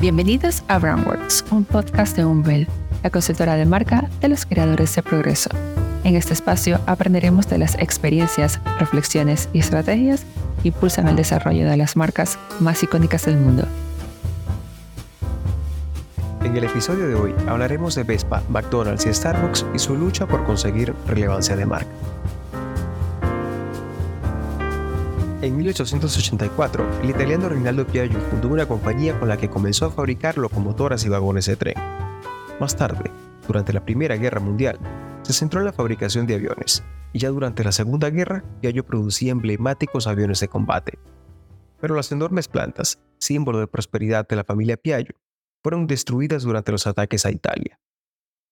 Bienvenidos a Brandworks, un podcast de Umbel, la consultora de marca de los creadores de progreso. En este espacio aprenderemos de las experiencias, reflexiones y estrategias que impulsan el desarrollo de las marcas más icónicas del mundo. En el episodio de hoy hablaremos de Vespa, McDonald's y Starbucks y su lucha por conseguir relevancia de marca. En 1884, el italiano Rinaldo Piaggio fundó una compañía con la que comenzó a fabricar locomotoras y vagones de tren. Más tarde, durante la Primera Guerra Mundial, se centró en la fabricación de aviones, y ya durante la Segunda Guerra, Piaggio producía emblemáticos aviones de combate. Pero las enormes plantas, símbolo de prosperidad de la familia Piaggio, fueron destruidas durante los ataques a Italia.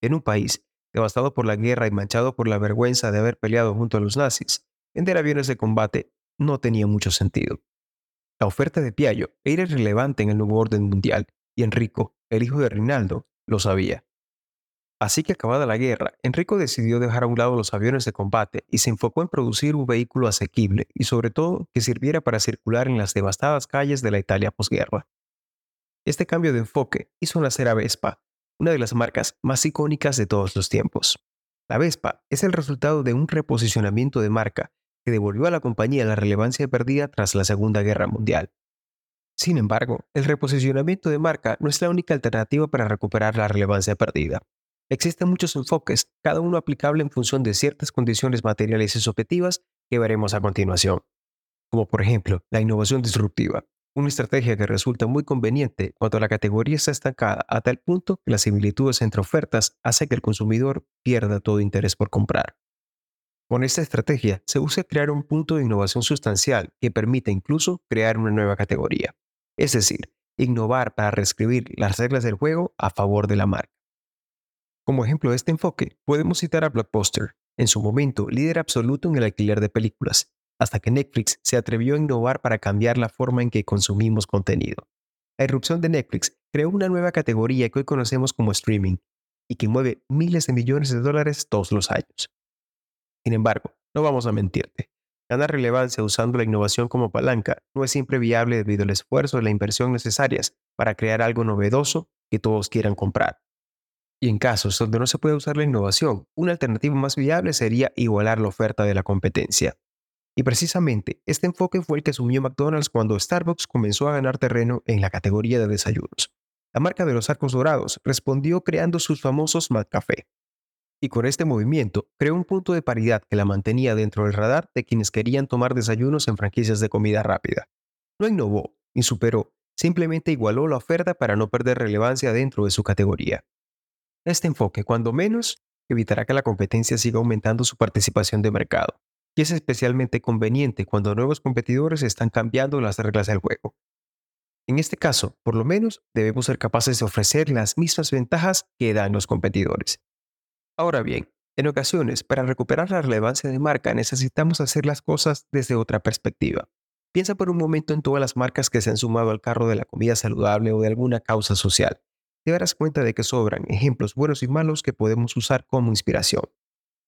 En un país devastado por la guerra y manchado por la vergüenza de haber peleado junto a los nazis, vender aviones de combate no tenía mucho sentido. La oferta de Piaggio era irrelevante en el nuevo orden mundial, y Enrico, el hijo de Rinaldo, lo sabía. Así que acabada la guerra, Enrico decidió dejar a un lado los aviones de combate y se enfocó en producir un vehículo asequible y sobre todo que sirviera para circular en las devastadas calles de la Italia posguerra. Este cambio de enfoque hizo nacer a Vespa, una de las marcas más icónicas de todos los tiempos. La Vespa es el resultado de un reposicionamiento de marca que devolvió a la compañía la relevancia perdida tras la Segunda Guerra Mundial. Sin embargo, el reposicionamiento de marca no es la única alternativa para recuperar la relevancia perdida. Existen muchos enfoques, cada uno aplicable en función de ciertas condiciones materiales y subjetivas que veremos a continuación. Como por ejemplo, la innovación disruptiva, una estrategia que resulta muy conveniente cuando la categoría está estancada a tal punto que las similitudes entre ofertas hace que el consumidor pierda todo interés por comprar. Con esta estrategia se busca crear un punto de innovación sustancial que permita incluso crear una nueva categoría, es decir, innovar para reescribir las reglas del juego a favor de la marca. Como ejemplo de este enfoque, podemos citar a Blockbuster, en su momento líder absoluto en el alquiler de películas, hasta que Netflix se atrevió a innovar para cambiar la forma en que consumimos contenido. La irrupción de Netflix creó una nueva categoría que hoy conocemos como streaming y que mueve miles de millones de dólares todos los años. Sin embargo, no vamos a mentirte. Ganar relevancia usando la innovación como palanca no es siempre viable debido al esfuerzo y la inversión necesarias para crear algo novedoso que todos quieran comprar. Y en casos donde no se puede usar la innovación, una alternativa más viable sería igualar la oferta de la competencia. Y precisamente este enfoque fue el que asumió McDonald's cuando Starbucks comenzó a ganar terreno en la categoría de desayunos. La marca de los arcos dorados respondió creando sus famosos McCafé, y con este movimiento creó un punto de paridad que la mantenía dentro del radar de quienes querían tomar desayunos en franquicias de comida rápida. No innovó ni superó, simplemente igualó la oferta para no perder relevancia dentro de su categoría. Este enfoque, cuando menos, evitará que la competencia siga aumentando su participación de mercado, y es especialmente conveniente cuando nuevos competidores están cambiando las reglas del juego. En este caso, por lo menos, debemos ser capaces de ofrecer las mismas ventajas que dan los competidores, Ahora bien, en ocasiones, para recuperar la relevancia de marca necesitamos hacer las cosas desde otra perspectiva. Piensa por un momento en todas las marcas que se han sumado al carro de la comida saludable o de alguna causa social. Te darás cuenta de que sobran ejemplos buenos y malos que podemos usar como inspiración.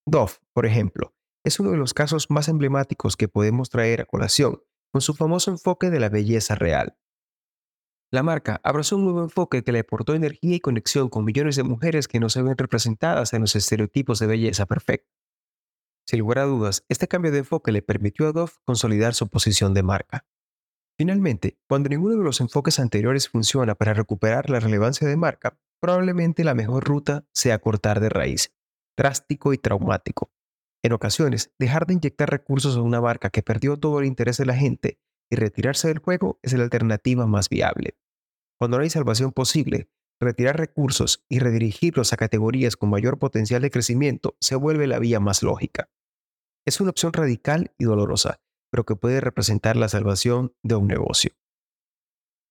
Dove, por ejemplo, es uno de los casos más emblemáticos que podemos traer a colación, con su famoso enfoque de la belleza real. La marca abrazó un nuevo enfoque que le aportó energía y conexión con millones de mujeres que no se ven representadas en los estereotipos de belleza perfecta. Sin lugar a dudas, este cambio de enfoque le permitió a Dove consolidar su posición de marca. Finalmente, cuando ninguno de los enfoques anteriores funciona para recuperar la relevancia de marca, probablemente la mejor ruta sea cortar de raíz, drástico y traumático. En ocasiones, dejar de inyectar recursos a una marca que perdió todo el interés de la gente y retirarse del juego es la alternativa más viable. Cuando no hay salvación posible, retirar recursos y redirigirlos a categorías con mayor potencial de crecimiento se vuelve la vía más lógica. Es una opción radical y dolorosa, pero que puede representar la salvación de un negocio.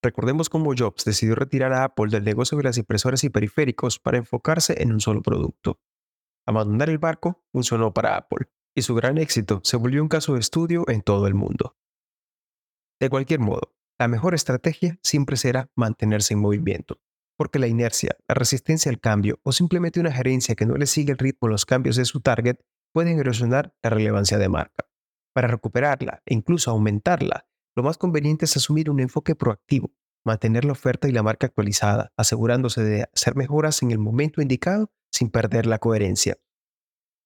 Recordemos cómo Jobs decidió retirar a Apple del negocio de las impresoras y periféricos para enfocarse en un solo producto. Abandonar el barco funcionó para Apple, y su gran éxito se volvió un caso de estudio en todo el mundo. De cualquier modo, la mejor estrategia siempre será mantenerse en movimiento, porque la inercia, la resistencia al cambio o simplemente una gerencia que no le sigue el ritmo a los cambios de su target pueden erosionar la relevancia de marca. Para recuperarla e incluso aumentarla, lo más conveniente es asumir un enfoque proactivo, mantener la oferta y la marca actualizada, asegurándose de hacer mejoras en el momento indicado sin perder la coherencia.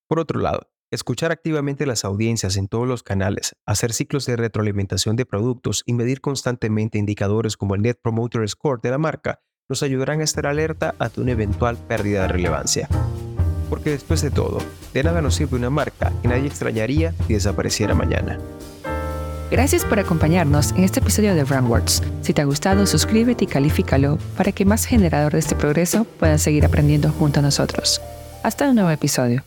Por otro lado, escuchar activamente las audiencias en todos los canales, hacer ciclos de retroalimentación de productos y medir constantemente indicadores como el Net Promoter Score de la marca nos ayudarán a estar alerta ante una eventual pérdida de relevancia. Porque después de todo, de nada nos sirve una marca que nadie extrañaría si desapareciera mañana. Gracias por acompañarnos en este episodio de BrandWords. Si te ha gustado, suscríbete y califícalo para que más generadores de este progreso puedan seguir aprendiendo junto a nosotros. Hasta un nuevo episodio.